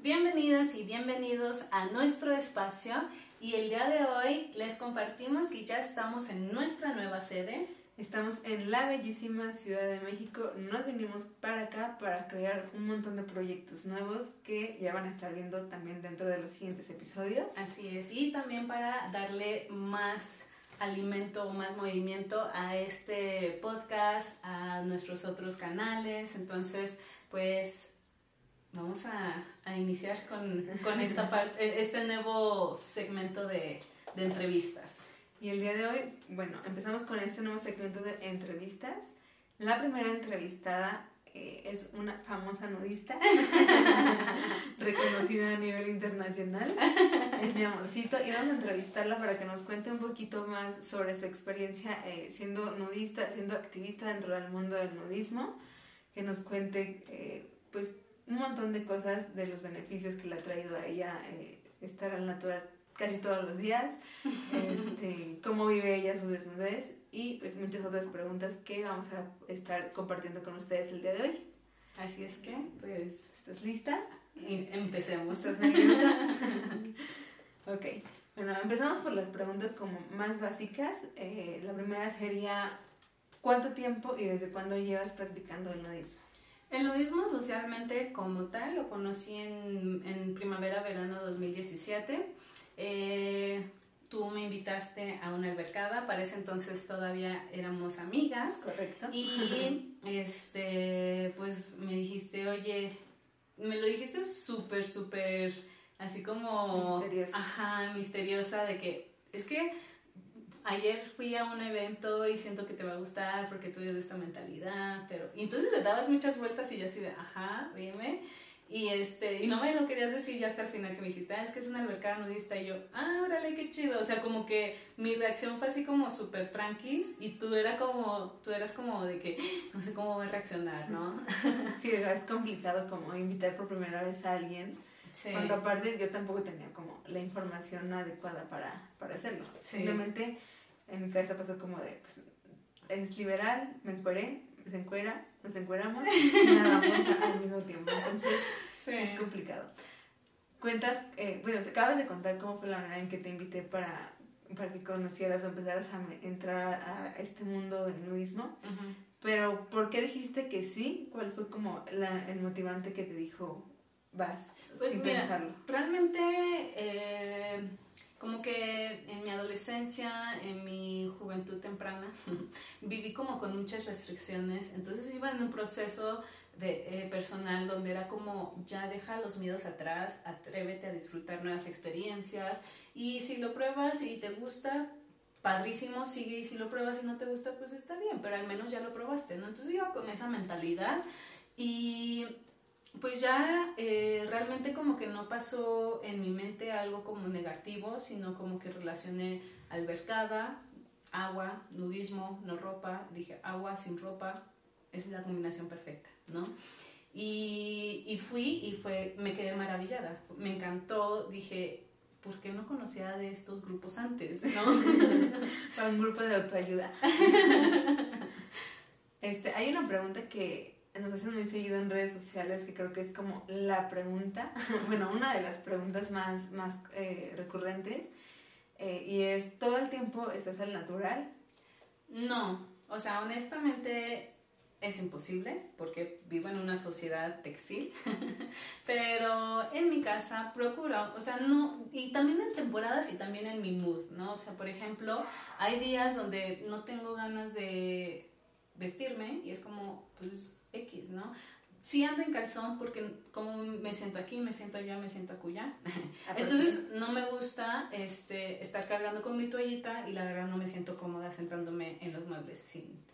Bienvenidas y bienvenidos a nuestro espacio y el día de hoy les compartimos que ya estamos en nuestra nueva sede. Estamos en la bellísima Ciudad de México. Nos vinimos para acá para crear un montón de proyectos nuevos que ya van a estar viendo también dentro de los siguientes episodios. Así es, y también para darle más alimento o más movimiento a este podcast, a nuestros otros canales. Entonces, pues vamos a, a iniciar con, con esta parte, este nuevo segmento de, de, entrevistas. Y el día de hoy, bueno, empezamos con este nuevo segmento de entrevistas. La primera entrevistada eh, es una famosa nudista, reconocida a nivel internacional. Es mi amorcito y vamos a entrevistarla para que nos cuente un poquito más sobre su experiencia eh, siendo nudista, siendo activista dentro del mundo del nudismo, que nos cuente eh, pues un montón de cosas de los beneficios que le ha traído a ella eh, estar al natural casi todos los días, este, cómo vive ella su desnudez y pues muchas otras preguntas que vamos a estar compartiendo con ustedes el día de hoy. Así es que, pues, ¿estás lista? Y empecemos. ¿Estás nerviosa? ok, bueno, empezamos por las preguntas como más básicas. Eh, la primera sería, ¿cuánto tiempo y desde cuándo llevas practicando el nudismo? El nudismo socialmente como tal lo conocí en, en primavera-verano 2017. Eh, tú me invitaste a una albercada, para ese entonces todavía éramos amigas. Correcto. Y este, pues me dijiste, oye, me lo dijiste súper, súper, así como... Misteriosa. Ajá, misteriosa, de que es que ayer fui a un evento y siento que te va a gustar porque tú eres de esta mentalidad, pero... Y entonces le dabas muchas vueltas y yo así de, ajá, dime. Y, este, y no me lo querías decir ya hasta el final que me dijiste, ah, es que es una albercada nudista. Y yo, ah, órale, qué chido. O sea, como que mi reacción fue así como súper tranquis y tú, era como, tú eras como de que no sé cómo voy a reaccionar, ¿no? Sí, es complicado como invitar por primera vez a alguien. Sí. Cuando aparte yo tampoco tenía como la información adecuada para, para hacerlo. Sí. Simplemente en mi cabeza pasó como de, pues, es liberal, me encueré, se encuera, nos encueramos y nadamos al mismo tiempo. Entonces Sí. es complicado. Cuentas, eh, bueno, te acabas de contar cómo fue la manera en que te invité para, para que conocieras o empezaras a entrar a, este mundo del nudismo. Pero, ¿por qué dijiste que sí? ¿Cuál fue como la, el motivante que te dijo, vas, Pues sin mira, pensarlo? Realmente, eh, como que en mi adolescencia, en mi juventud temprana, viví como con muchas restricciones. Entonces iba en un proceso de, eh, personal donde era como, ya deja los miedos atrás, atrévete a disfrutar nuevas experiencias. Y si lo pruebas y te gusta, padrísimo, sigue. Y si lo pruebas y no te gusta, pues está bien, pero al menos ya lo probaste, ¿no? Entonces iba con esa mentalidad. Y pues ya eh, realmente como que no pasó en mi mente algo como negativo, sino como que relacioné albercada, agua, nudismo, no ropa, dije agua sin ropa, es la combinación perfecta, ¿no? Y, y fui y fue, me quedé maravillada, me encantó, dije, ¿por qué no conocía de estos grupos antes, no? Para un grupo de autoayuda. este, hay una pregunta que nos hacen muy seguido en redes sociales que creo que es como la pregunta, bueno, una de las preguntas más, más eh, recurrentes. eh, y es, ¿todo el tiempo estás al natural? No, o sea, honestamente es imposible porque vivo en una sociedad textil, pero en mi casa procuro, o sea, no, y también en temporadas y también en mi mood, ¿no? O sea, por ejemplo, hay días donde no tengo ganas de vestirme y es como, pues, X, ¿no? Sí ando en calzón porque como me siento aquí, me siento allá, me siento acullá. Entonces no me gusta este, estar cargando con mi toallita y la verdad no me siento cómoda sentándome en los muebles sin,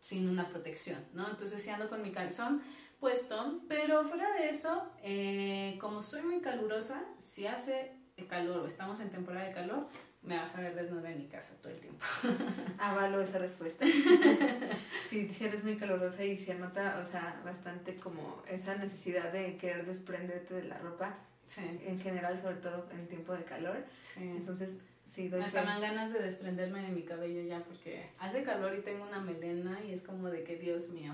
sin una protección, ¿no? Entonces sí ando con mi calzón puesto, pero fuera de eso, eh, como soy muy calurosa, si hace calor o estamos en temporada de calor, me vas a ver desnuda en mi casa todo el tiempo. Avalo esa respuesta. sí, sí eres muy calurosa y se nota, o sea, bastante como esa necesidad de querer desprenderte de la ropa, Sí, en general, sobre todo en tiempo de calor. sí. Entonces, Sí, doy Hasta me ganas de desprenderme de mi cabello ya porque hace calor y tengo una melena y es como de que Dios mío.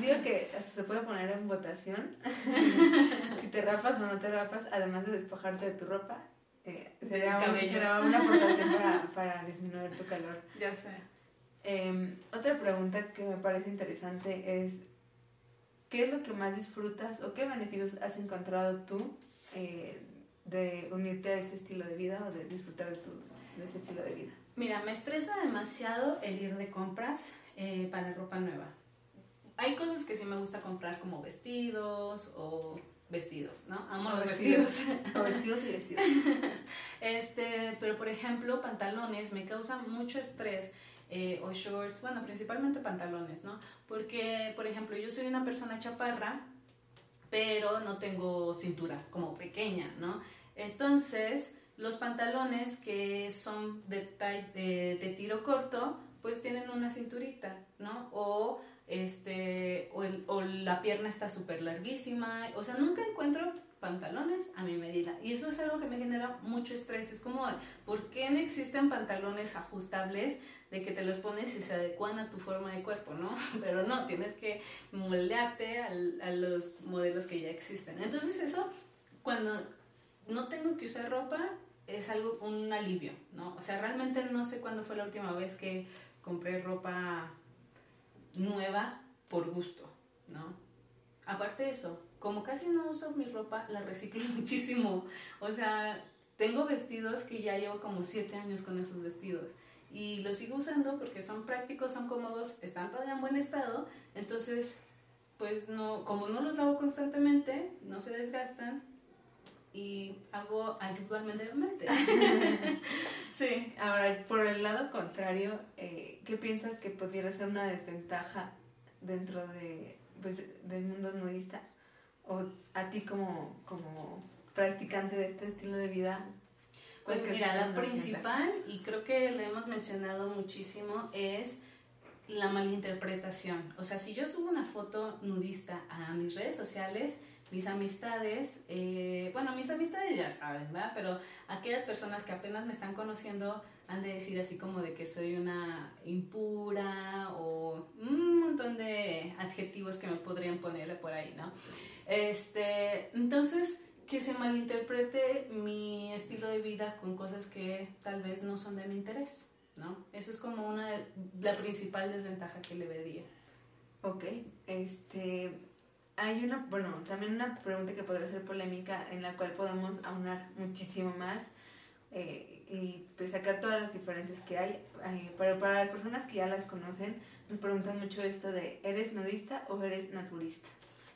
Digo que hasta se puede poner en votación si te rapas o no te rapas, además de despojarte de tu ropa. Eh, sería, Del un- será una aportación para, para disminuir tu calor. Ya sé. Eh, otra pregunta que me parece interesante es, ¿qué es lo que más disfrutas o qué beneficios has encontrado tú eh, de unirte a este estilo de vida o de disfrutar de, tu, de este estilo de vida? Mira, me estresa demasiado el ir de compras eh, para ropa nueva. Hay cosas que sí me gusta comprar como vestidos o vestidos, ¿no? Amo los vestidos. vestidos. O vestidos y vestidos. Este, pero por ejemplo, pantalones me causan mucho estrés. eh, o shorts, bueno, principalmente pantalones, ¿no? Porque, por ejemplo, yo soy una persona chaparra, pero no tengo cintura, como pequeña, ¿no? Entonces, los pantalones que son de, de, de tiro corto, pues tienen una cinturita, ¿no? O, este, o, la pierna está súper larguísima, o sea, nunca encuentro pantalones a mi medida. Y eso es algo que me genera mucho estrés. Es como, ¿por qué no existen pantalones ajustables de que te los pones y se adecuan a tu forma de cuerpo, ¿no? Pero no, tienes que moldearte al- a los modelos que ya existen. Entonces eso, cuando no tengo que usar ropa, es algo, un alivio, ¿no? O sea, realmente no sé cuándo fue la última vez que compré ropa nueva por gusto, ¿no? Aparte de eso, como casi no uso mi ropa, la reciclo muchísimo. O sea, tengo vestidos que ya llevo como siete años con esos vestidos. Y los sigo usando porque son prácticos, son cómodos, están todavía en buen estado. Entonces, pues no, como no los lavo constantemente, no se desgastan y hago ambiente. sí. Ahora, por el lado contrario, eh, ¿qué piensas que pudiera ser una desventaja dentro de, pues, de- del mundo nudista? O a ti como, como practicante de este estilo de vida. ¿cuál Pues mira, la principal, y creo que lo hemos mencionado muchísimo, es la malinterpretación. O sea, si yo subo una foto nudista a mis redes sociales, mis amistades, eh, bueno, mis amistades ya saben, ¿verdad? Pero aquellas personas que apenas me están conociendo han de decir así como de que soy una impura o un montón de adjetivos que me podrían poner por ahí, ¿no? Este, entonces, que se malinterprete mi estilo de vida con cosas que tal vez no son de mi interés, ¿no? Eso es como una, la principal desventaja que le vería. Ok, este, hay una, bueno, también una pregunta que podría ser polémica en la cual podemos aunar muchísimo más eh, y pues sacar todas las diferencias que hay. Eh, pero para las personas que ya las conocen, nos preguntan mucho esto de, ¿eres nudista o eres naturista?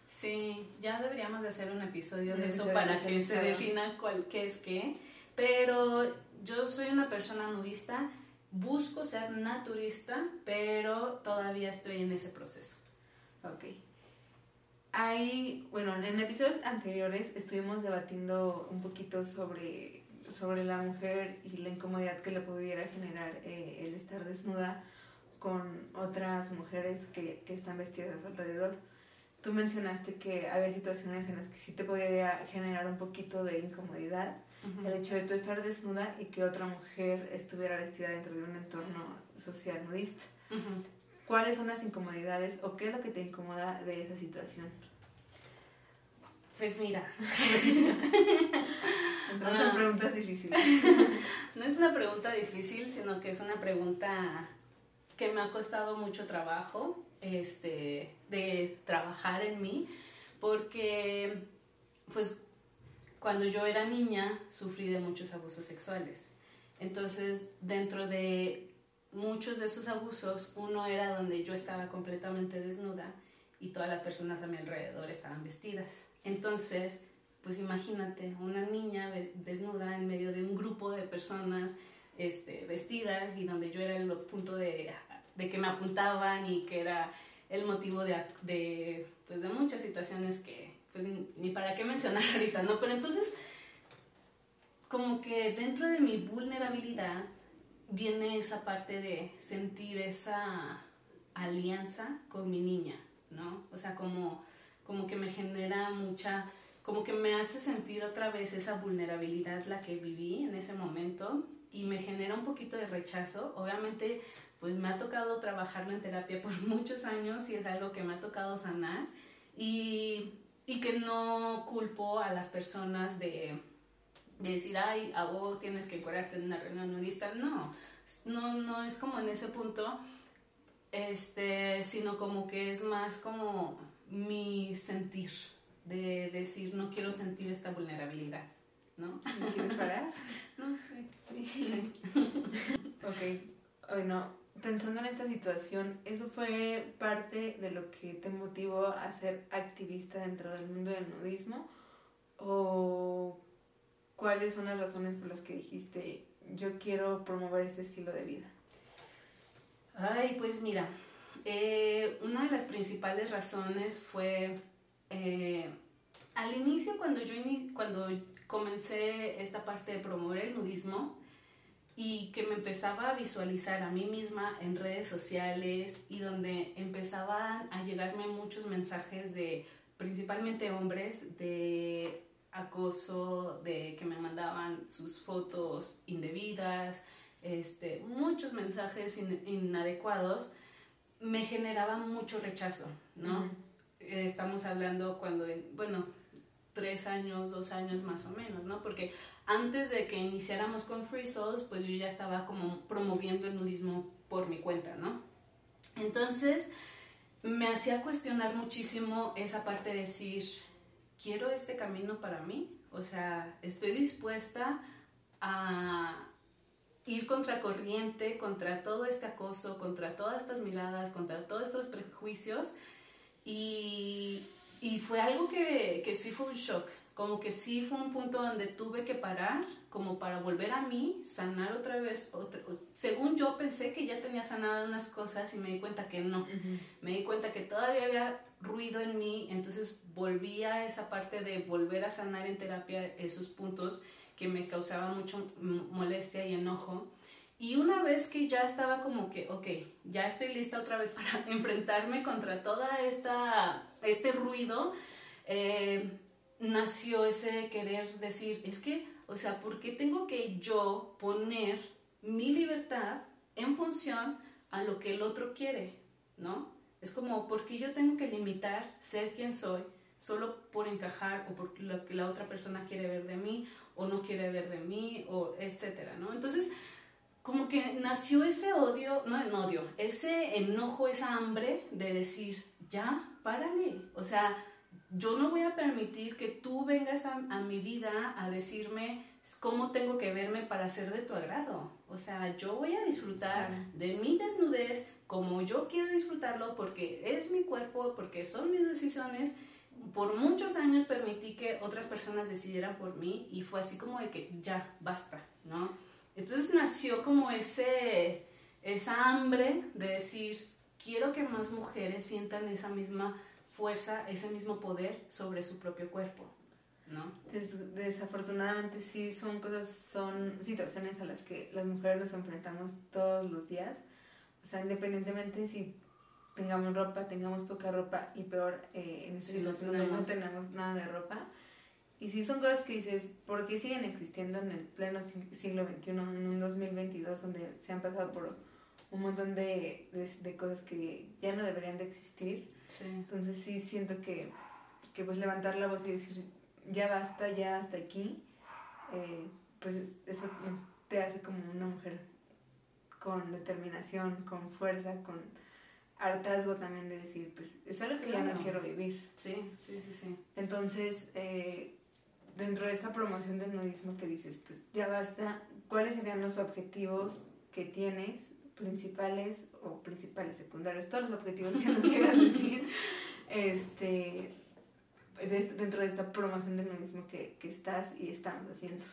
Sí, ya deberíamos de hacer un episodio de eso para que se defina cuál, qué es qué, pero yo soy una persona nudista, busco ser naturista, pero todavía estoy en ese proceso. Ok. Hay, bueno, en episodios anteriores estuvimos debatiendo un poquito sobre, sobre la mujer y la incomodidad que le pudiera generar eh, el estar desnuda con otras mujeres que, que están vestidas a su alrededor. Tú mencionaste que había situaciones en las que sí te podría generar un poquito de incomodidad el hecho de tú estar desnuda y que otra mujer estuviera vestida dentro de un entorno social nudista. Ujú. ¿Cuáles son las incomodidades o qué es lo que te incomoda de esa situación? Pues mira, Entonces Ah. preguntas difíciles. no es una pregunta difícil, sino que es una pregunta que me ha costado mucho trabajo, este, de trabajar en mí, porque, pues, cuando yo era niña sufrí de muchos abusos sexuales. Entonces, dentro de muchos de esos abusos, uno era donde yo estaba completamente desnuda y todas las personas a mi alrededor estaban vestidas. Entonces, pues imagínate, una niña desnuda en medio de un grupo de personas este, vestidas y donde yo era el punto de, de que me apuntaban y que era el motivo de, de, pues, de muchas situaciones que pues ni para qué mencionar ahorita, ¿no? Pero entonces, como que dentro de mi vulnerabilidad viene esa parte de sentir esa alianza con mi niña, ¿no? O sea, como, como que me genera mucha, como que me hace sentir otra vez esa vulnerabilidad la que viví en ese momento y me genera un poquito de rechazo. Obviamente, pues me ha tocado trabajarlo en terapia por muchos años y es algo que me ha tocado sanar y, y que no culpo a las personas de, de decir, ay, a vos tienes que curarte en una reunión nudista. No, no, no es como en ese punto, este, sino como que es más como mi sentir, de decir, no quiero sentir esta vulnerabilidad. ¿No? quieres parar? no sé. Sí. sí. ok. Bueno, pensando en esta situación, ¿eso fue parte de lo que te motivó a ser activista dentro del mundo del nudismo? ¿O cuáles son las razones por las que dijiste, yo quiero promover este estilo de vida? Ay, pues mira, eh, una de las principales razones fue eh, al inicio cuando yo cuando comencé esta parte de promover el nudismo y que me empezaba a visualizar a mí misma en redes sociales y donde empezaban a llegarme muchos mensajes de principalmente hombres de acoso, de que me mandaban sus fotos indebidas, este, muchos mensajes inadecuados, me generaban mucho rechazo, ¿no? Estamos hablando cuando, bueno, tres años, dos años más o menos, ¿no? Porque antes de que iniciáramos con Free Souls, pues yo ya estaba como promoviendo el nudismo por mi cuenta, ¿no? Entonces, me hacía cuestionar muchísimo esa parte de decir, quiero este camino para mí, o sea, estoy dispuesta a ir contra corriente, contra todo este acoso, contra todas estas miradas, contra todos estos prejuicios. Y, y fue algo que, que, sí fue un shock, como que sí fue un punto donde tuve que parar, como para volver a mí, sanar otra vez. Otra, según yo pensé que ya tenía sanado unas cosas y me di cuenta que no. Me di cuenta que todavía había ruido en mí, entonces volví a esa parte de volver a sanar en terapia esos puntos que me causaban mucho molestia y enojo. Y una vez que ya estaba como que, ok, ya estoy lista otra vez para enfrentarme contra toda esta, este ruido, eh, nació ese querer decir, es que, o sea, ¿por qué tengo que yo poner mi libertad en función a lo que el otro quiere? ¿No? Es como, ¿por qué yo tengo que limitar ser quien soy solo por encajar o por lo que la otra persona quiere ver de mí o no quiere ver de mí o etcétera, ¿no? Entonces, como que nació ese odio, no en odio, ese enojo, esa hambre de decir, ya, párale, o sea, yo no voy a permitir que tú vengas a, a, mi vida a decirme cómo tengo que verme para ser de tu agrado. O sea, yo voy a disfrutar claro. de mi desnudez como yo quiero disfrutarlo porque es mi cuerpo, porque son mis decisiones. Por muchos años permití que otras personas decidieran por mí y fue así como de que ya, basta, ¿no? Entonces nació como ese, esa hambre de decir, quiero que más mujeres sientan esa misma fuerza, ese mismo poder sobre su propio cuerpo, ¿no? Des desafortunadamente sí son cosas, son situaciones a las que las mujeres nos enfrentamos todos los días. O sea, independientemente si tengamos ropa, tengamos poca ropa y peor eh, en esta sí, situación donde no tenemos nada de ropa. Y sí son cosas que dices, ¿por qué siguen existiendo en el pleno siglo XXI, en un 2022 donde se han pasado por un montón de, de, de cosas que ya no deberían de existir? Sí. Entonces sí siento que, que pues levantar la voz y decir, ya basta, ya hasta aquí, eh, pues eso te hace como una mujer con determinación, con fuerza, con hartazgo también de decir, pues es algo que claro. ya no quiero vivir. Sí, sí, sí, sí. Entonces, eh, dentro de esta promoción del nudismo que dices, pues ya basta, ¿cuáles serían los objetivos que tienes, principales o principales, secundarios, todos los objetivos que nos quieras decir, este, de, dentro de esta promoción del nudismo que, que estás y estamos haciendo?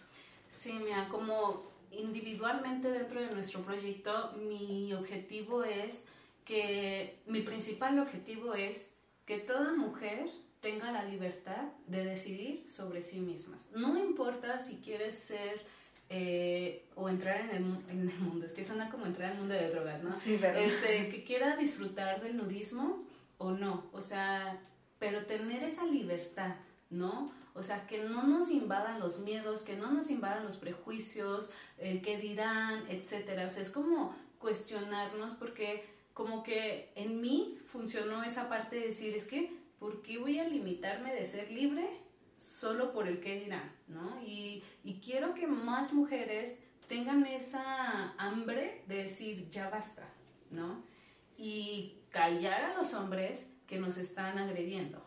Sí, mira, como individualmente dentro de nuestro proyecto, mi objetivo es que, mi principal objetivo es que toda mujer tenga la libertad de decidir sobre sí mismas. No importa si quieres ser eh, o entrar en el, en el, mundo, es que suena como entrar en el mundo de drogas, ¿no? Sí, pero... Este, que quiera disfrutar del nudismo o no, o sea, pero tener esa libertad, ¿no? O sea, que no nos invadan los miedos, que no nos invadan los prejuicios, el qué dirán, etcétera. O sea, es como cuestionarnos porque como que en mí funcionó esa parte de decir, es que, ¿por qué voy a limitarme de ser libre solo por el qué dirán? ¿no? Y, y quiero que más mujeres tengan esa hambre de decir, ya basta, ¿no? Y callar a los hombres que nos están agrediendo,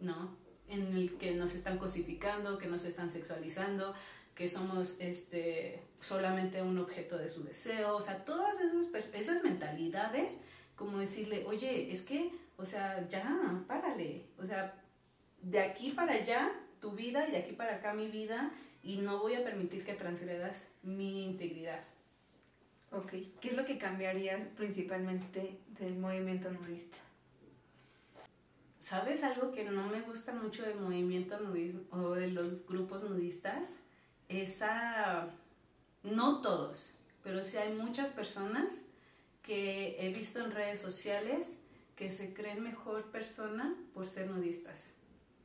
¿no? En el que nos están cosificando, que nos están sexualizando, que somos este, solamente un objeto de su deseo, o sea, todas esas, esas mentalidades, como decirle, oye, es que, o sea, ya, párale, o sea, de aquí para allá tu vida y de aquí para acá mi vida y no voy a permitir que transgredas mi integridad. Ok, ¿qué es lo que cambiarías principalmente del movimiento nudista? ¿Sabes algo que no me gusta mucho del movimiento nudismo o de los grupos nudistas? Esa, no todos, pero sí hay muchas personas que he visto en redes sociales que se creen mejor persona por ser nudistas,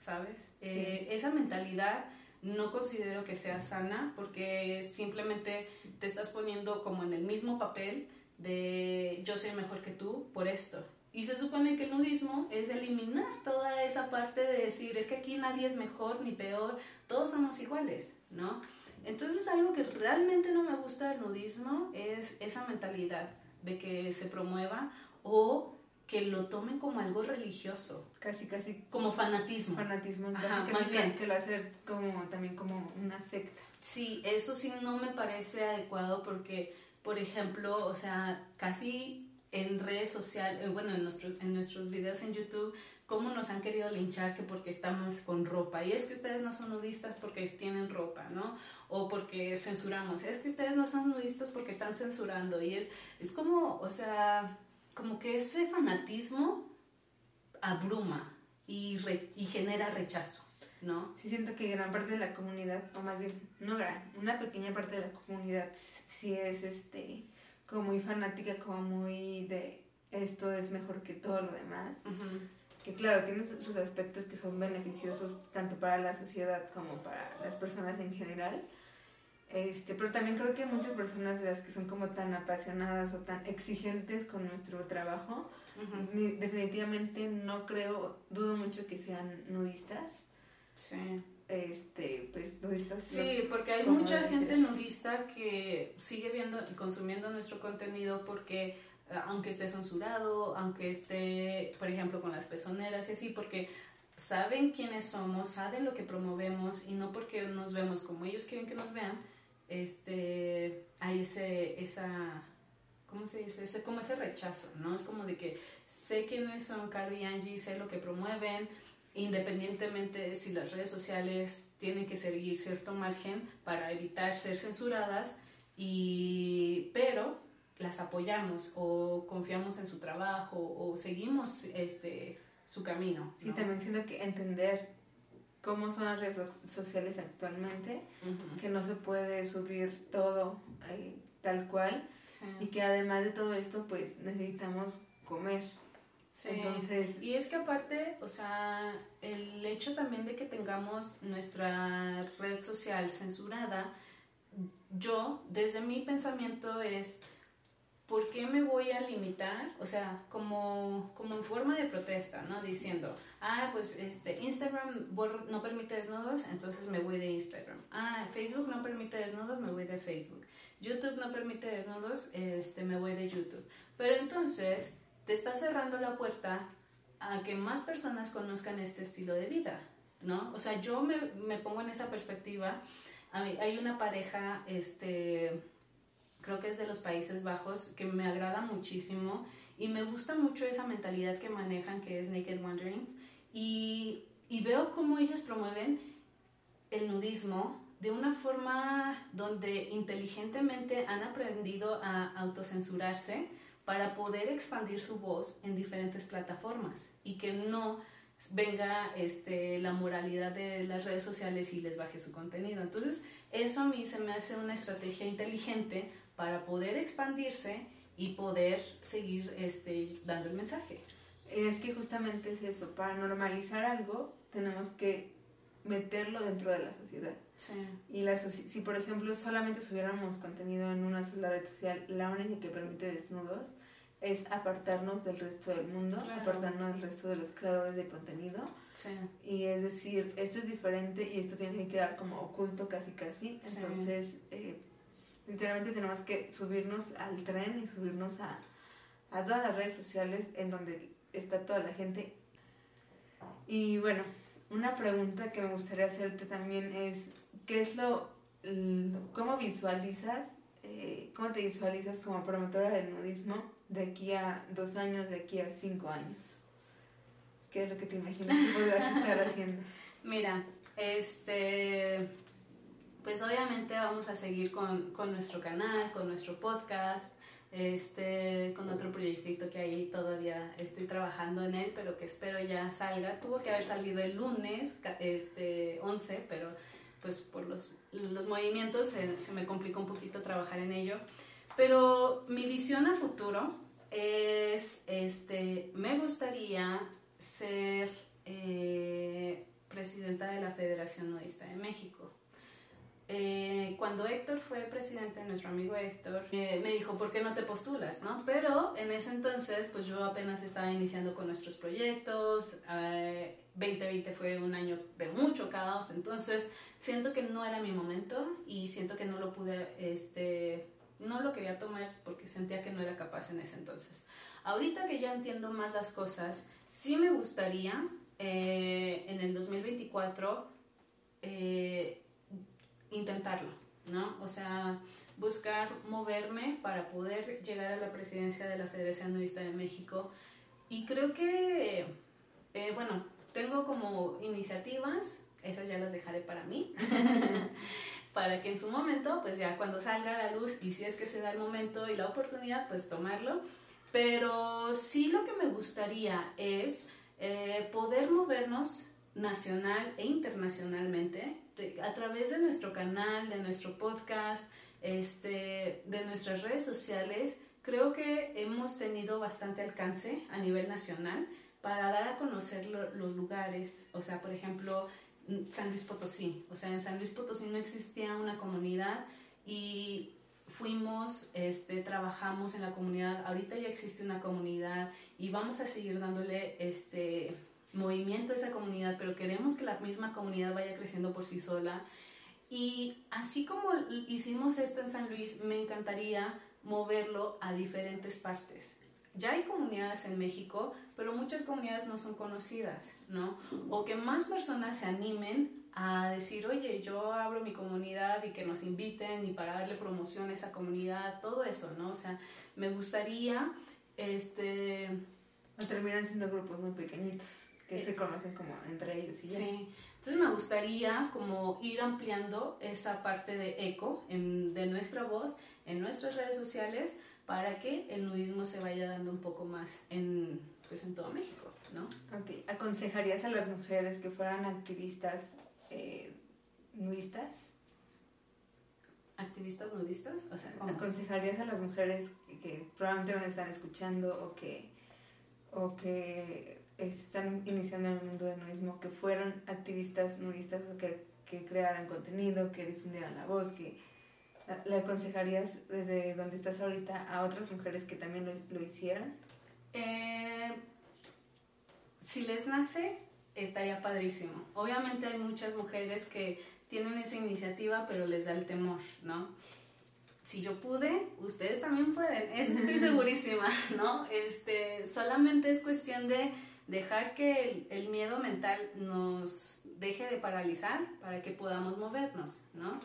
¿sabes? Eh, esa mentalidad no considero que sea sana porque simplemente te estás poniendo como en el mismo papel de yo soy mejor que tú por esto. Y se supone que el nudismo es eliminar toda esa parte de decir es que aquí nadie es mejor ni peor, todos somos iguales, ¿no? Entonces algo que realmente no me gusta del nudismo es esa mentalidad de que se promueva o que lo tomen como algo religioso. Casi, casi. Como fanatismo. Fanatismo, más bien. Que lo hace como, también como una secta. Sí, eso sí no me parece adecuado porque, por ejemplo, o sea, casi en redes sociales, eh, bueno, en, nuestro, en nuestros videos en YouTube, cómo nos han querido linchar que porque estamos con ropa. Y es que ustedes no son nudistas porque tienen ropa, ¿no? O porque censuramos. Es que ustedes no son nudistas porque están censurando. Y es, es como, o sea, como que ese fanatismo abruma y, y genera rechazo, ¿no? Sí, siento que gran parte de la comunidad, o más bien, no gran, una pequeña parte de la comunidad sí es este, como muy fanática, como muy de esto es mejor que todo lo demás. Que claro, tiene sus aspectos que son beneficiosos tanto para la sociedad como para las personas en general este, pero también creo que muchas personas de las que son como tan apasionadas o tan exigentes con nuestro trabajo, definitivamente no creo, dudo mucho que sean nudistas. Sí. Este, pues nudistas. Sí, porque hay mucha gente nudista que sigue viendo y consumiendo nuestro contenido porque eh, aunque esté censurado, aunque esté, por ejemplo, con las pezoneras y así, porque saben quiénes somos, saben lo que promovemos y no porque nos vemos como ellos quieren que nos vean, este, hay ese, esa, ¿cómo se dice? Ese, como ese rechazo, ¿no? Es como de que sé quiénes son Caro y Angie, sé lo que promueven, independientemente si las redes sociales tienen que seguir cierto margen para evitar ser censuradas, y, pero las apoyamos o confiamos en su trabajo o seguimos este, su camino. ¿no? Sí, también siento que entender cómo son las redes sociales actualmente, que no se puede subir todo eh, tal cual y que además de todo esto pues necesitamos comer. Entonces, y es que aparte, o sea, el hecho también de que tengamos nuestra red social censurada, yo, desde mi pensamiento es, ¿por qué me voy a limitar? O sea, como, como en forma de protesta, ¿no? Diciendo, ah, pues este, Instagram no permite desnudos, entonces me voy de Instagram. Ah, Facebook no permite desnudos, me voy de Facebook. YouTube no permite desnudos, este, me voy de YouTube. Pero entonces te está cerrando la puerta a que más personas conozcan este estilo de vida, ¿no? O sea, yo me, me pongo en esa perspectiva. Hay una pareja, este creo que es de los Países Bajos, que me agrada muchísimo y me gusta mucho esa mentalidad que manejan, que es Naked Wanderings, y, y veo cómo ellos promueven el nudismo de una forma donde inteligentemente han aprendido a autocensurarse para poder expandir su voz en diferentes plataformas y que no venga este, la moralidad de las redes sociales y les baje su contenido. Entonces, eso a mí se me hace una estrategia inteligente para poder expandirse y poder seguir este, dando el mensaje. Es que justamente es eso, para normalizar algo tenemos que meterlo dentro de la sociedad. Sí. Y la soci- si, por ejemplo, solamente subiéramos contenido en una sola red social, la única que permite desnudos, es apartarnos del resto del mundo, Claro. apartarnos del resto de los creadores de contenido. Sí. Y es decir, esto es diferente y esto tiene que quedar como oculto casi casi. Sí. Entonces, eh, literalmente tenemos que subirnos al tren y subirnos a, a todas las redes sociales en donde está toda la gente. Y bueno, una pregunta que me gustaría hacerte también es, ¿qué es lo, cómo visualizas, eh, cómo te visualizas como promotora del nudismo de aquí a dos años, de aquí a cinco años? ¿Qué es lo que te imaginas que podrás estar haciendo? Mira, este, pues obviamente vamos a seguir con, con nuestro canal, con nuestro podcast, este, con otro proyectito que ahí todavía estoy trabajando en él, pero que espero ya salga. Tuvo que haber salido el lunes, este, 11, pero pues por los, los movimientos se, se me complicó un poquito trabajar en ello. Pero mi visión a futuro es, este, me gustaría ser eh, presidenta de la Federación Nudista de México. Eh, cuando Héctor fue presidente, nuestro amigo Héctor, eh, me dijo, ¿por qué no te postulas? ¿no? Pero en ese entonces, pues yo apenas estaba iniciando con nuestros proyectos, eh, 2020 fue un año de mucho caos, entonces siento que no era mi momento y siento que no lo pude, este, no lo quería tomar porque sentía que no era capaz en ese entonces. Ahorita que ya entiendo más las cosas, sí me gustaría eh, en el 2024 eh, intentarlo, ¿no? O sea, buscar moverme para poder llegar a la presidencia de la Federación Nudista de México. Y creo que, eh, bueno, tengo como iniciativas, esas ya las dejaré para mí, para que en su momento, pues ya cuando salga a la luz y si es que se da el momento y la oportunidad, pues tomarlo. Pero sí lo que me gustaría es eh, poder movernos nacional e internacionalmente a través de nuestro canal, de nuestro podcast, este, de nuestras redes sociales. Creo que hemos tenido bastante alcance a nivel nacional para dar a conocer lo- los lugares, o sea, por ejemplo, San Luis Potosí. O sea, en San Luis Potosí no existía una comunidad y fuimos, este, trabajamos en la comunidad. Ahorita ya existe una comunidad y vamos a seguir dándole este movimiento esa comunidad, pero queremos que la misma comunidad vaya creciendo por sí sola. Y así como hicimos esto en San Luis, me encantaría moverlo a diferentes partes. Ya hay comunidades en México, pero muchas comunidades no son conocidas, ¿no? O que más personas se animen a decir, oye, yo abro mi comunidad y que nos inviten y para darle promoción a esa comunidad, todo eso, ¿no? O sea, me gustaría, este, O terminan siendo grupos muy pequeñitos que Eh, se conocen como entre ellos y ya. Sí, entonces me gustaría como ir ampliando esa parte de eco en- de nuestra voz en nuestras redes sociales para que el nudismo se vaya dando un poco más en, pues, en todo México, ¿no? Ok, ¿aconsejarías a las mujeres que fueran activistas eh, nudistas? Activistas nudistas, o sea, ¿cómo? ¿Aconsejarías a las mujeres que, que probablemente nos están escuchando o que, o que están iniciando en el mundo del nudismo que fueran activistas nudistas que, que crearan contenido, que difundieran la voz, que le aconsejarías desde donde estás ahorita a otras mujeres que también lo, lo hicieran? Eh, si les nace, estaría padrísimo. Obviamente hay muchas mujeres que tienen esa iniciativa, pero les da el temor, ¿no? Si yo pude, ustedes también pueden, eso estoy segurísima, ¿no? Este, solamente es cuestión de dejar que el, miedo mental nos deje de paralizar para que podamos movernos, ¿no?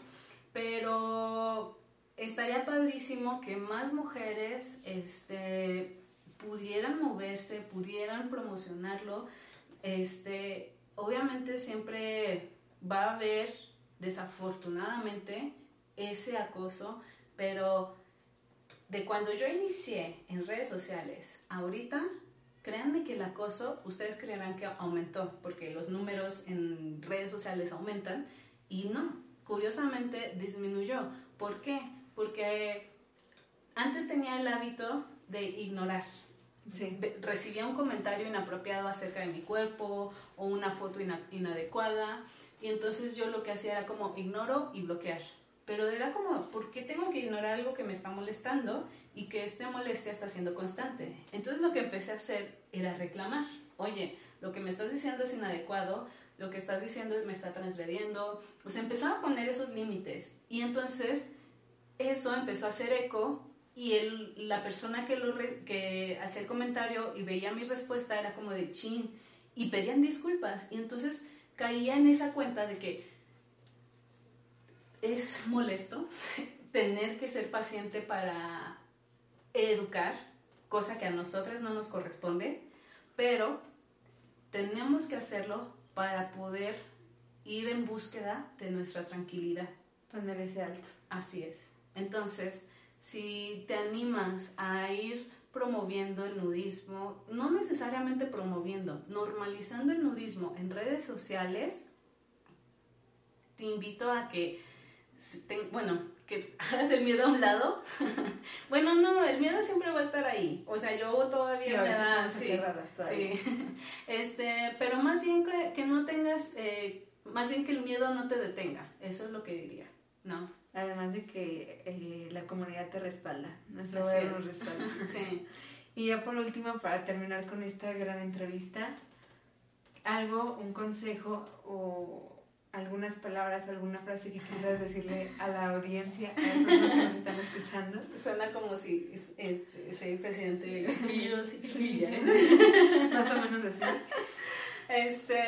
Pero estaría padrísimo que más mujeres este, pudieran moverse, pudieran promocionarlo. Este, obviamente siempre va a haber, desafortunadamente, ese acoso, pero de cuando yo inicié en redes sociales, ahorita, créanme que el acoso, ustedes creerán que aumentó, porque los números en redes sociales aumentan, y no, curiosamente disminuyó. ¿Por qué? Porque antes tenía el hábito de ignorar. Sí. Recibía un comentario inapropiado acerca de mi cuerpo o una foto ina- inadecuada, Y entonces yo lo que hacía era como ignoro y bloquear. Pero era como, ¿por qué tengo que ignorar algo que me está molestando y que esta molestia está siendo constante? Entonces lo que empecé a hacer era reclamar. Oye, lo que me estás diciendo es inadecuado, lo que estás diciendo me está transgrediendo. O sea, empezaba a poner esos límites. Y entonces eso empezó a hacer eco y el, la persona que, lo que hacía el comentario y veía mi respuesta era como de chin y pedían disculpas. Y entonces caía en esa cuenta de que es molesto tener que ser paciente para educar, cosa que a nosotras no nos corresponde, pero tenemos que hacerlo para poder ir en búsqueda de nuestra tranquilidad. Poner ese alto. Así es. Entonces, si te animas a ir promoviendo el nudismo, no necesariamente promoviendo, normalizando el nudismo en redes sociales, te invito a que, bueno, que hagas el miedo a un lado. bueno, no, el miedo siempre va a estar ahí. O sea, yo todavía me da... Sí, sí. Este, pero más bien que, no tengas, eh, más bien que el miedo no te detenga. Eso es lo que diría, ¿no? Además de que eh, la comunidad te respalda, nuestro gobierno nos respalda. sí. Y ya por último, para terminar con esta gran entrevista, algo, un consejo o algunas palabras, alguna frase que quisieras decirle a la audiencia, a las personas que nos están escuchando. Suena como si este, soy presidente de Más o menos así. Este,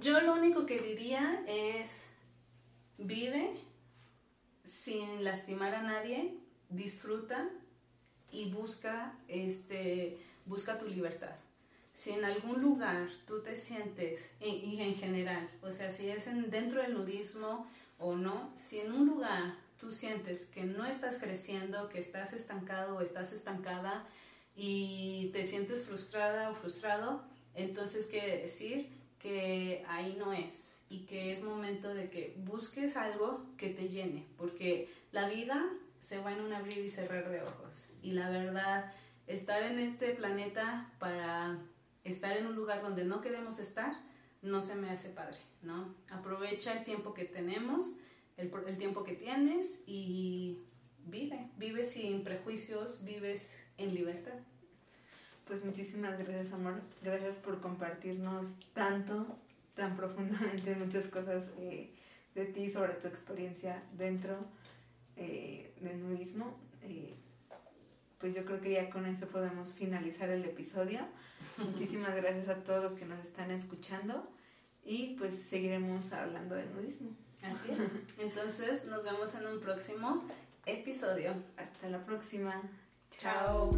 yo lo único que diría es Vive sin lastimar a nadie, disfruta y busca, este, busca tu libertad. Si en algún lugar tú te sientes, y, en general, o sea, si es en, dentro del nudismo o no, si en un lugar tú sientes que no estás creciendo, que estás estancado o estás estancada y te sientes frustrada o frustrado, entonces quiere decir que ahí no es y que es momento de que busques algo que te llene, porque la vida se va en un abrir y cerrar de ojos. Y la verdad, estar en este planeta para estar en un lugar donde no queremos estar, no se me hace padre, ¿no? Aprovecha el tiempo que tenemos, el, tiempo que tienes y vive, vive sin prejuicios, vives en libertad. Pues muchísimas gracias, amor. Gracias por compartirnos tanto tan profundamente muchas cosas eh, de ti, sobre tu experiencia dentro eh, del nudismo. Eh, pues yo creo que ya con esto podemos finalizar el episodio. Muchísimas gracias a todos los que nos están escuchando y pues seguiremos hablando del nudismo. Así es. Entonces nos vemos en un próximo episodio. Hasta la próxima. Chao.